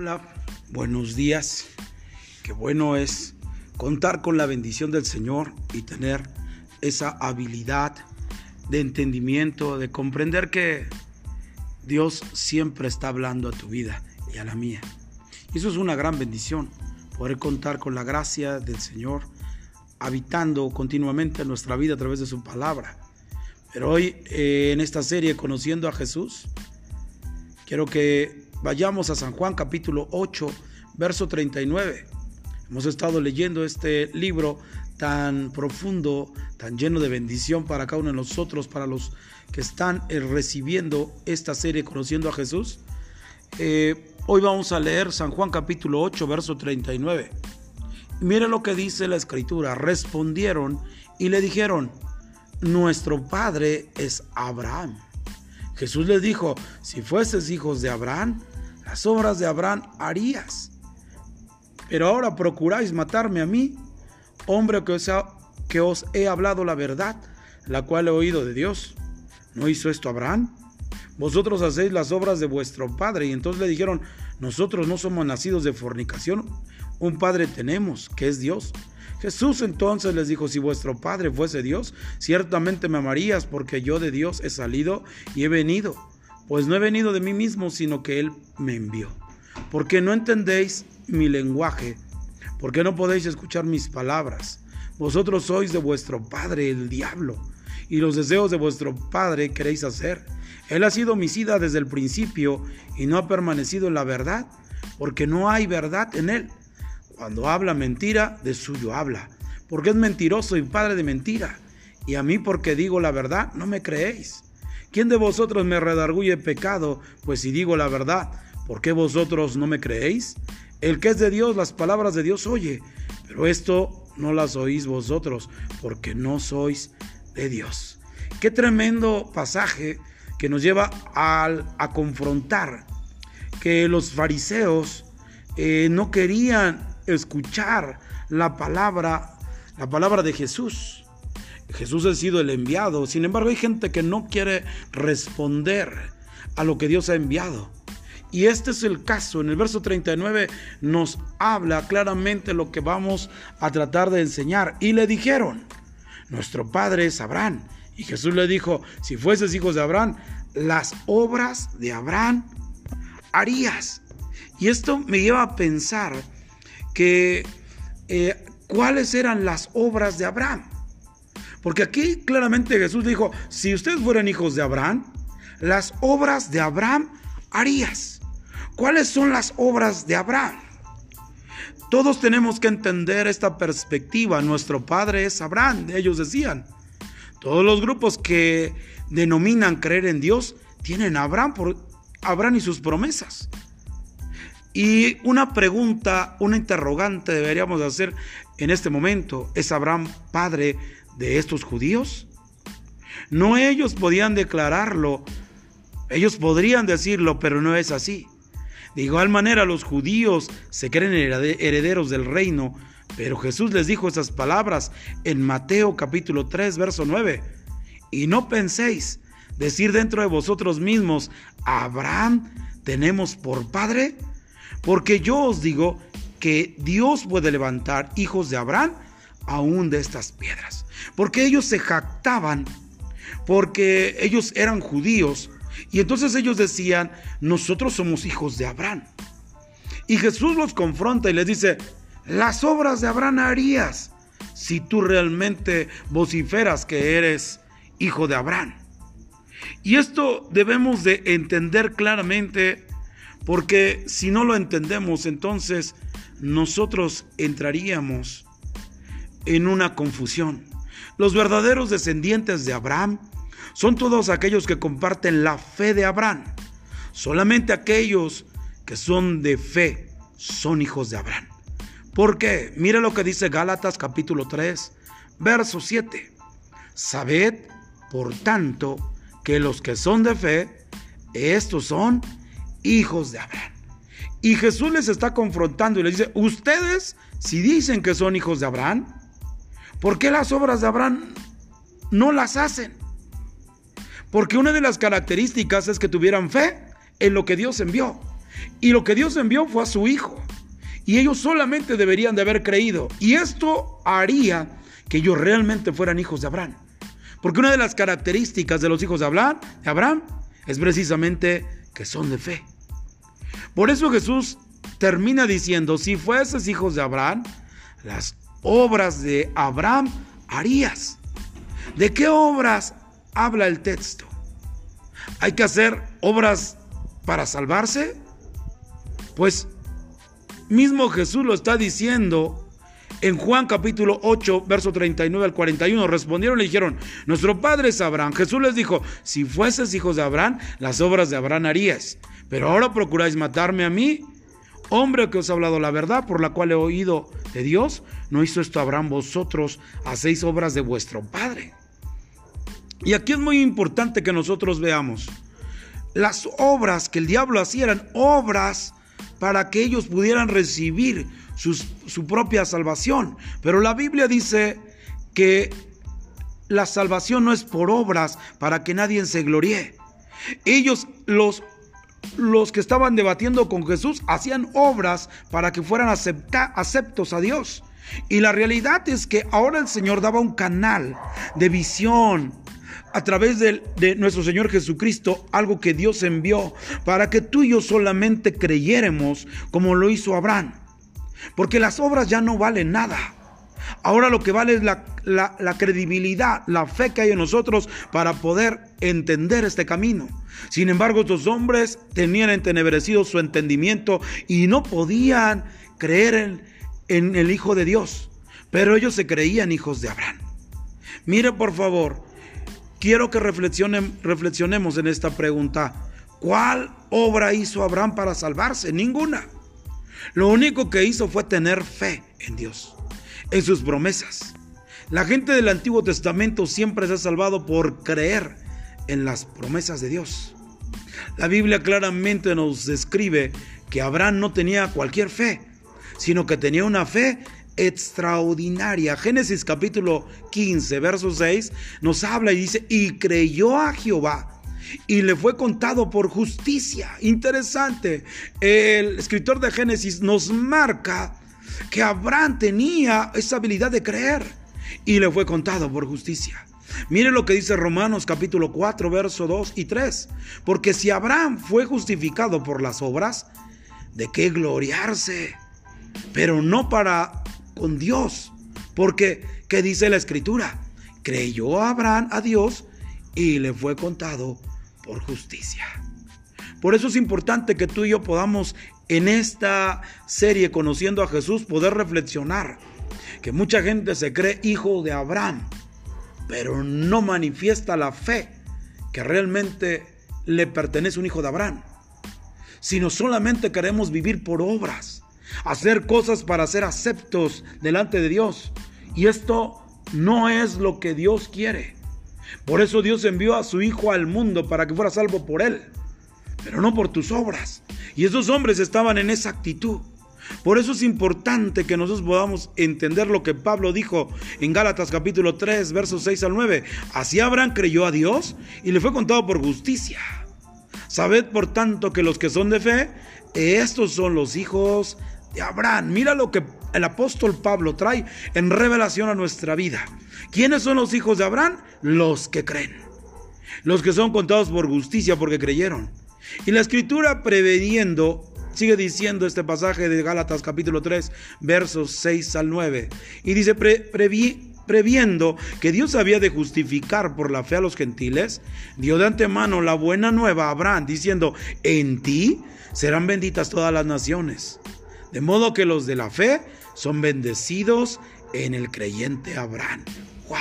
Hola, buenos días. Qué bueno es contar con la bendición del Señor y tener esa habilidad de entendimiento, de comprender que Dios siempre está hablando a tu vida y a la mía. Eso es una gran bendición, poder contar con la gracia del Señor habitando continuamente en nuestra vida a través de su palabra. Pero hoy eh, en esta serie Conociendo a Jesús, quiero que Vayamos a San Juan capítulo 8, verso 39. Hemos estado leyendo este libro tan profundo, tan lleno de bendición para cada uno de nosotros, para los que están eh, recibiendo esta serie Conociendo a Jesús. Eh, hoy vamos a leer San Juan capítulo 8, verso 39. Mire lo que dice la escritura. Respondieron y le dijeron, nuestro padre es Abraham. Jesús les dijo, si fueses hijos de Abraham, las obras de Abraham harías. Pero ahora procuráis matarme a mí, hombre que os, he hablado la verdad, la cual he oído de Dios. ¿No hizo esto Abraham? Vosotros hacéis las obras de vuestro padre. Y entonces le dijeron, nosotros no somos nacidos de fornicación, un padre tenemos, que es Dios. Jesús entonces les dijo, si vuestro Padre fuese Dios, ciertamente me amarías porque yo de Dios he salido y he venido pues no he venido de mí mismo, sino que Él me envió. Porque no entendéis mi lenguaje, porque no podéis escuchar mis palabras. Vosotros sois de vuestro padre el diablo, y los deseos de vuestro padre queréis hacer. Él ha sido homicida desde el principio y no ha permanecido en la verdad, porque no hay verdad en él. Cuando habla mentira, de suyo habla, porque es mentiroso y padre de mentira. Y a mí porque digo la verdad, no me creéis. ¿Quién de vosotros me redarguye pecado? Pues si digo la verdad, ¿por qué vosotros no me creéis? El que es de Dios, las palabras de Dios oye, pero esto no las oís vosotros, porque no sois de Dios. Qué tremendo pasaje que nos lleva a, confrontar que los fariseos eh, no querían escuchar la palabra, la palabra de Jesús. Jesús ha sido el enviado. Sin embargo, hay gente que no quiere responder a lo que Dios ha enviado. Y este es el caso. En el verso 39 nos habla claramente lo que vamos a tratar de enseñar. Y le dijeron, nuestro padre es Abraham. Y Jesús le dijo, si fueses hijos de Abraham, las obras de Abraham harías. Y esto me lleva a pensar que eh, cuáles eran las obras de Abraham. Porque aquí claramente Jesús dijo, si ustedes fueran hijos de Abraham, las obras de Abraham harías. ¿Cuáles son las obras de Abraham? Todos tenemos que entender esta perspectiva. Nuestro padre es Abraham, ellos decían. Todos los grupos que denominan creer en Dios tienen Abraham, por, Abraham y sus promesas. Y una pregunta, una interrogante deberíamos hacer en este momento. ¿Es Abraham padre de estos judíos? No ellos podían declararlo, ellos podrían decirlo, pero no es así. De igual manera los judíos se creen herederos del reino, pero Jesús les dijo esas palabras en Mateo capítulo 3, verso 9. Y no penséis decir dentro de vosotros mismos, Abraham tenemos por padre, porque yo os digo que Dios puede levantar hijos de Abraham aún de estas piedras. Porque ellos se jactaban, porque ellos eran judíos. Y entonces ellos decían, nosotros somos hijos de Abraham. Y Jesús los confronta y les dice, las obras de Abraham harías si tú realmente vociferas que eres hijo de Abraham. Y esto debemos de entender claramente porque si no lo entendemos entonces nosotros entraríamos en una confusión. Los verdaderos descendientes de Abraham son todos aquellos que comparten la fe de Abraham. Solamente aquellos que son de fe son hijos de Abraham. ¿Por qué? Mire lo que dice Gálatas capítulo 3, verso 7. Sabed, por tanto, que los que son de fe, estos son hijos de Abraham. Y Jesús les está confrontando y les dice, ustedes, si dicen que son hijos de Abraham, ¿Por qué las obras de Abraham no las hacen? Porque una de las características es que tuvieran fe en lo que Dios envió. Y lo que Dios envió fue a su Hijo. Y ellos solamente deberían de haber creído. Y esto haría que ellos realmente fueran hijos de Abraham. Porque una de las características de los hijos de Abraham, de Abraham es precisamente que son de fe. Por eso Jesús termina diciendo, si fueses hijos de Abraham, las obras de Abraham harías. ¿De qué obras habla el texto? ¿Hay que hacer obras para salvarse? Pues mismo Jesús lo está diciendo en Juan capítulo 8, verso 39 al 41. Respondieron y le dijeron, nuestro padre es Abraham. Jesús les dijo, si fueses hijos de Abraham, las obras de Abraham harías. Pero ahora procuráis matarme a mí, hombre que os ha hablado la verdad, por la cual he oído de Dios. ¿No hizo esto Abraham vosotros? Hacéis obras de vuestro padre. Y aquí es muy importante que nosotros veamos. Las obras que el diablo hacía eran obras para que ellos pudieran recibir su propia salvación. Pero la Biblia dice que la salvación no es por obras para que nadie se gloríe. Ellos, los, los que estaban debatiendo con Jesús, hacían obras para que fueran aceptos a Dios. Y la realidad es que ahora el Señor daba un canal de visión, a través de, nuestro Señor Jesucristo algo que Dios envió para que tú y yo solamente creyéramos como lo hizo Abraham. Porque las obras ya no valen nada. Ahora lo que vale es la, credibilidad, la fe que hay en nosotros para poder entender este camino. Sin embargo, estos hombres tenían entenebrecido su entendimiento y no podían creer en, en el Hijo de Dios. Pero ellos se creían hijos de Abraham. Mire por favor, quiero que reflexionemos en esta pregunta. ¿Cuál obra hizo Abraham para salvarse? Ninguna. Lo único que hizo fue tener fe en Dios, en sus promesas. La gente del Antiguo Testamento siempre se ha salvado por creer en las promesas de Dios. La Biblia claramente nos describe que Abraham no tenía cualquier fe, sino que tenía una fe extraordinaria. Génesis capítulo 15, verso 6 nos habla y dice, y creyó a Jehová y le fue contado por justicia. Interesante. El escritor de Génesis nos marca que Abraham tenía esa habilidad de creer y le fue contado por justicia. Mire lo que dice Romanos capítulo 4, verso 2 y 3. Porque si Abraham fue justificado por las obras, ¿de qué gloriarse? Pero no para con Dios. Porque, ¿qué dice la escritura? Creyó Abraham a Dios y le fue contado por justicia. Por eso es importante que tú y yo podamos en esta serie conociendo a Jesús poder reflexionar que mucha gente se cree hijo de Abraham, pero no manifiesta la fe que realmente le pertenece un hijo de Abraham, sino solamente queremos vivir por obras hacer cosas para ser aceptos delante de Dios. Y esto no es lo que Dios quiere. Por eso Dios envió a su Hijo al mundo para que fuera salvo por él, pero no por tus obras. Y esos hombres estaban en esa actitud. Por eso es importante que nosotros podamos entender lo que Pablo dijo en Gálatas capítulo 3, versos 6 al 9. Así Abraham creyó a Dios y le fue contado por justicia. Sabed por tanto que los que son de fe, estos son los hijos de Abraham. Mira lo que el apóstol Pablo trae en revelación a nuestra vida. ¿Quiénes son los hijos de Abraham? Los que creen. Los que son contados por justicia porque creyeron. Y la escritura preveniendo, sigue diciendo este pasaje de Gálatas capítulo 3, versos 6 al 9. Y dice, previendo que Dios había de justificar por la fe a los gentiles, dio de antemano la buena nueva a Abraham, diciendo, en ti serán benditas todas las naciones. De modo que los de la fe son bendecidos en el creyente Abraham. ¡Wow!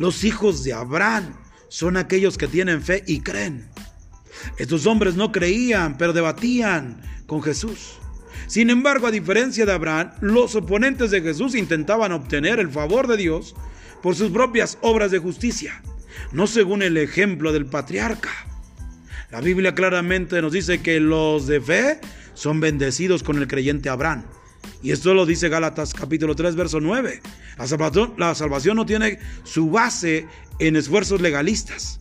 Los hijos de Abraham son aquellos que tienen fe y creen. Estos hombres no creían, pero debatían con Jesús. Sin embargo, a diferencia de Abraham, los oponentes de Jesús intentaban obtener el favor de Dios por sus propias obras de justicia, no según el ejemplo del patriarca. La Biblia claramente nos dice que los de fe son bendecidos con el creyente Abraham. Y esto lo dice Gálatas capítulo 3, verso 9. La salvación, la salvación no tiene su base en esfuerzos legalistas.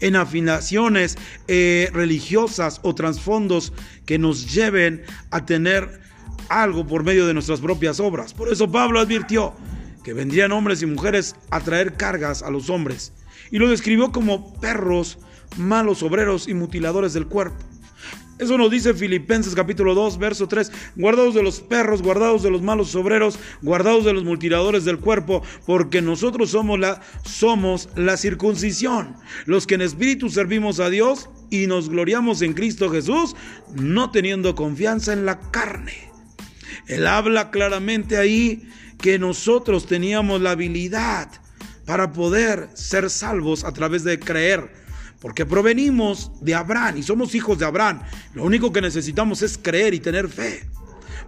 En afinaciones eh, religiosas o trasfondos que nos lleven a tener algo por medio de nuestras propias obras. Por eso Pablo advirtió que vendrían hombres y mujeres a traer cargas a los hombres y lo describió como perros, malos obreros y mutiladores del cuerpo. Eso nos dice Filipenses capítulo 2, verso 3. Guardados de los perros, guardados de los malos obreros, guardados de los mutiladores del cuerpo, porque nosotros somos la, somos la circuncisión, los que en espíritu servimos a Dios y nos gloriamos en Cristo Jesús, no teniendo confianza en la carne. Él habla claramente ahí que nosotros teníamos la habilidad para poder ser salvos a través de creer porque provenimos de Abraham y somos hijos de Abraham. Lo único que necesitamos es creer y tener fe.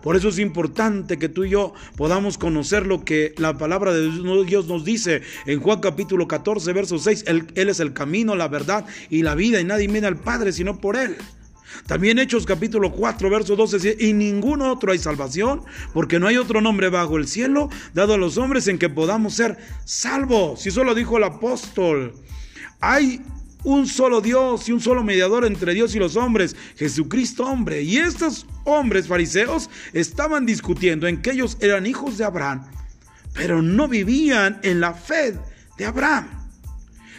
Por eso es importante que tú y yo podamos conocer lo que la palabra de Dios nos dice en Juan capítulo 14, verso 6. Él, es el camino, la verdad y la vida y nadie viene al Padre sino por Él. También Hechos capítulo 4, verso 12 dice, y ningún otro hay salvación, porque no hay otro nombre bajo el cielo dado a los hombres en que podamos ser salvos. Si eso lo dijo el apóstol. Hay un solo Dios y un solo mediador entre Dios y los hombres, Jesucristo hombre. Y estos hombres fariseos estaban discutiendo en que ellos eran hijos de Abraham, pero no vivían en la fe de Abraham.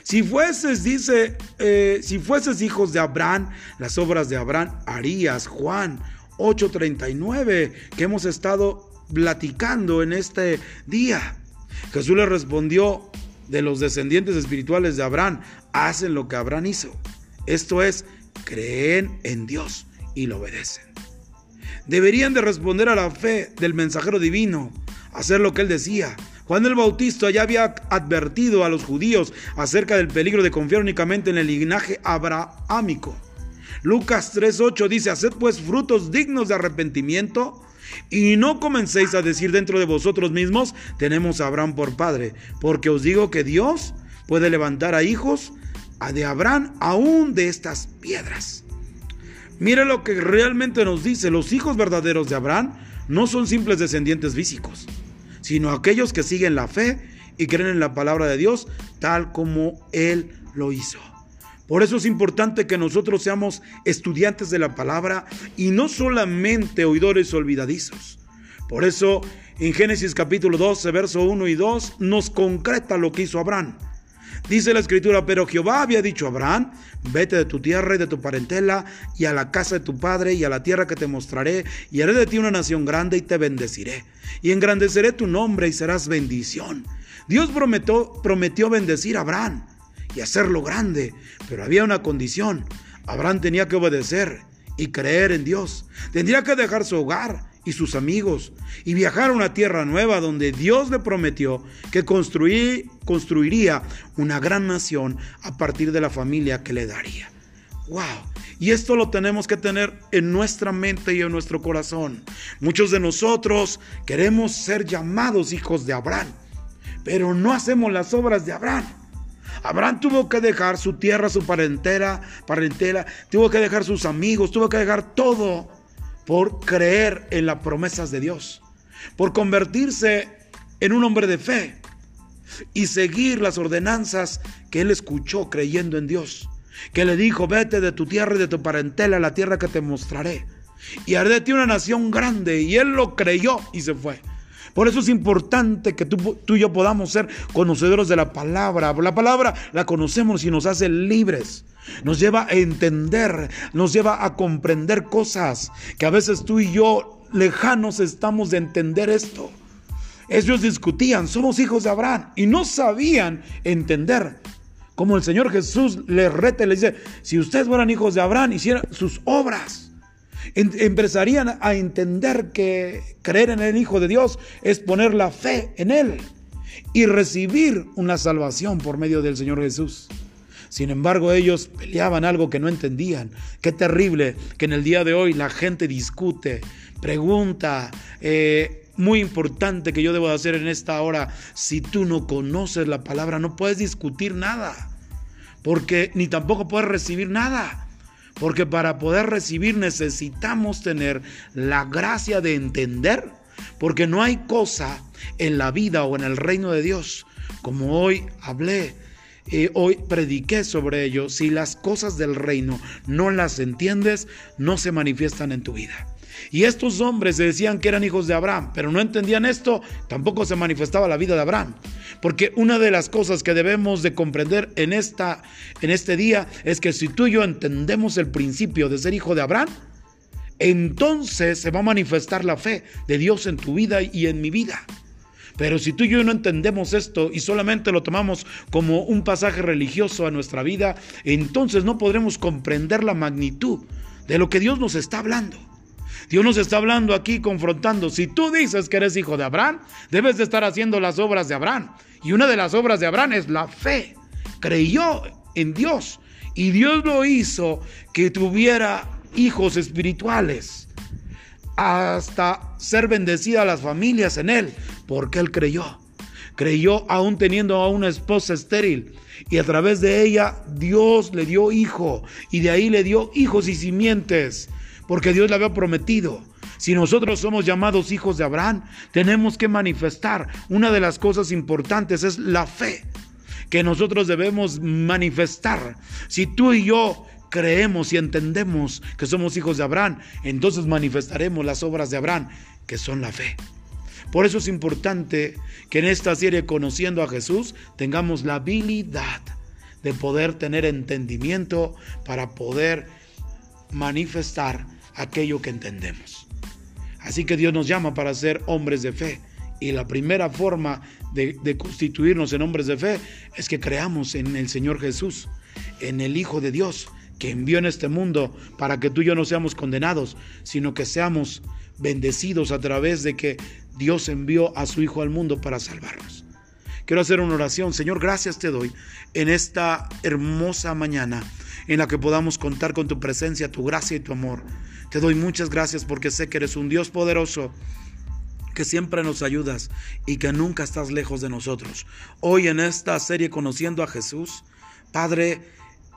Si fueses, dice, eh, si fueses hijos de Abraham, las obras de Abraham harías, Juan 8:39, que hemos estado platicando en este día. Jesús le respondió, de los descendientes espirituales de Abraham hacen lo que Abraham hizo. Esto es, creen en Dios y lo obedecen. Deberían de responder a la fe del mensajero divino, hacer lo que él decía. Juan el Bautista ya había advertido a los judíos acerca del peligro de confiar únicamente en el linaje abrahámico. Lucas 3:8 dice, haced pues frutos dignos de arrepentimiento y no comencéis a decir dentro de vosotros mismos, tenemos a Abraham por padre, porque os digo que Dios puede levantar a hijos de Abraham aún de estas piedras. Mire lo que realmente nos dice, los hijos verdaderos de Abraham no son simples descendientes físicos, sino aquellos que siguen la fe y creen en la palabra de Dios tal como Él lo hizo. Por eso es importante que nosotros seamos estudiantes de la palabra y no solamente oidores olvidadizos. Por eso en Génesis capítulo 12, verso 1 y 2 nos concreta lo que hizo Abraham. Dice la escritura, pero Jehová había dicho a Abraham, vete de tu tierra y de tu parentela y a la casa de tu padre y a la tierra que te mostraré y haré de ti una nación grande y te bendeciré y engrandeceré tu nombre y serás bendición. Dios prometió, prometió bendecir a Abraham y hacerlo grande. Pero había una condición. Abraham tenía que obedecer y creer en Dios. Tendría que dejar su hogar y sus amigos y viajar a una tierra nueva donde Dios le prometió que construiría una gran nación a partir de la familia que le daría. ¡Wow! Y esto lo tenemos que tener en nuestra mente y en nuestro corazón. Muchos de nosotros queremos ser llamados hijos de Abraham, pero no hacemos las obras de Abraham. Abraham tuvo que dejar su tierra, su parentela, parentela, tuvo que dejar sus amigos, tuvo que dejar todo por creer en las promesas de Dios, por convertirse en un hombre de fe y seguir las ordenanzas que él escuchó creyendo en Dios, que le dijo, vete de tu tierra y de tu parentela a la tierra que te mostraré, y haré de ti una nación grande, y él lo creyó y se fue. Por eso es importante que tú, y yo podamos ser conocedores de la palabra. La palabra la conocemos y nos hace libres. Nos lleva a entender, nos lleva a comprender cosas que a veces tú y yo lejanos estamos de entender esto. Ellos discutían, somos hijos de Abraham y no sabían entender. Como el Señor Jesús les rete, le dice, si ustedes fueran hijos de Abraham, hicieran sus obras empezarían a entender que creer en el Hijo de Dios es poner la fe en Él y recibir una salvación por medio del Señor Jesús. Sin embargo, ellos peleaban algo que no entendían. Qué terrible que en el día de hoy la gente discute, pregunta. Eh, muy importante que yo debo hacer en esta hora. Si tú no conoces la palabra, no puedes discutir nada. Porque ni tampoco puedes recibir nada. Porque para poder recibir necesitamos tener la gracia de entender. Porque no hay cosa en la vida o en el reino de Dios, como hoy hablé, eh, hoy prediqué sobre ello, si las cosas del reino no las entiendes, no se manifiestan en tu vida. Y estos hombres decían que eran hijos de Abraham, pero no entendían esto, tampoco se manifestaba la vida de Abraham. Porque una de las cosas que debemos de comprender en, esta, en este día es que si tú y yo entendemos el principio de ser hijo de Abraham, entonces se va a manifestar la fe de Dios en tu vida y en mi vida. Pero si tú y yo no entendemos esto y solamente lo tomamos como un pasaje religioso a nuestra vida, entonces no podremos comprender la magnitud de lo que Dios nos está hablando. Dios nos está hablando aquí, confrontando. Si tú dices que eres hijo de Abraham, debes de estar haciendo las obras de Abraham. Y una de las obras de Abraham es la fe. Creyó en Dios. Y Dios lo hizo que tuviera hijos espirituales. Hasta ser bendecida las familias en él. Porque él creyó. Creyó aún teniendo a una esposa estéril. Y a través de ella Dios le dio hijo. Y de ahí le dio hijos y simientes porque Dios le había prometido. Si nosotros somos llamados hijos de Abraham, tenemos que manifestar. Una de las cosas importantes es la fe que nosotros debemos manifestar. Si tú y yo creemos y entendemos que somos hijos de Abraham, entonces manifestaremos las obras de Abraham, que son la fe. Por eso es importante que en esta serie Conociendo a Jesús tengamos la habilidad de poder tener entendimiento para poder manifestar aquello que entendemos. Así que Dios nos llama para ser hombres de fe. Y la primera forma de, constituirnos en hombres de fe es que creamos en el Señor Jesús, en el Hijo de Dios, que envió en este mundo para que tú y yo no seamos condenados, sino que seamos bendecidos a través de que Dios envió a su Hijo al mundo para salvarnos. Quiero hacer una oración. Señor, gracias te doy en esta hermosa mañana en la que podamos contar con tu presencia, tu gracia y tu amor. Te doy muchas gracias porque sé que eres un Dios poderoso que siempre nos ayudas y que nunca estás lejos de nosotros. Hoy en esta serie Conociendo a Jesús, Padre,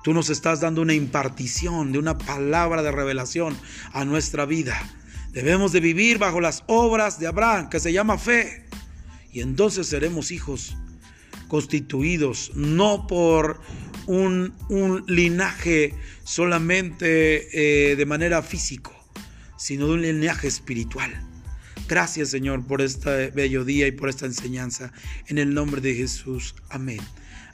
tú nos estás dando una impartición de una palabra de revelación a nuestra vida. Debemos de vivir bajo las obras de Abraham, que se llama fe. Y entonces seremos hijos constituidos no por un, linaje solamente eh, de manera físico, sino de un linaje espiritual. Gracias Señor por este bello día y por esta enseñanza. En el nombre de Jesús. Amén.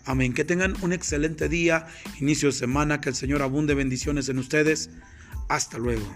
Amén. Que tengan un excelente día, inicio de semana, que el Señor abunde bendiciones en ustedes. Hasta luego.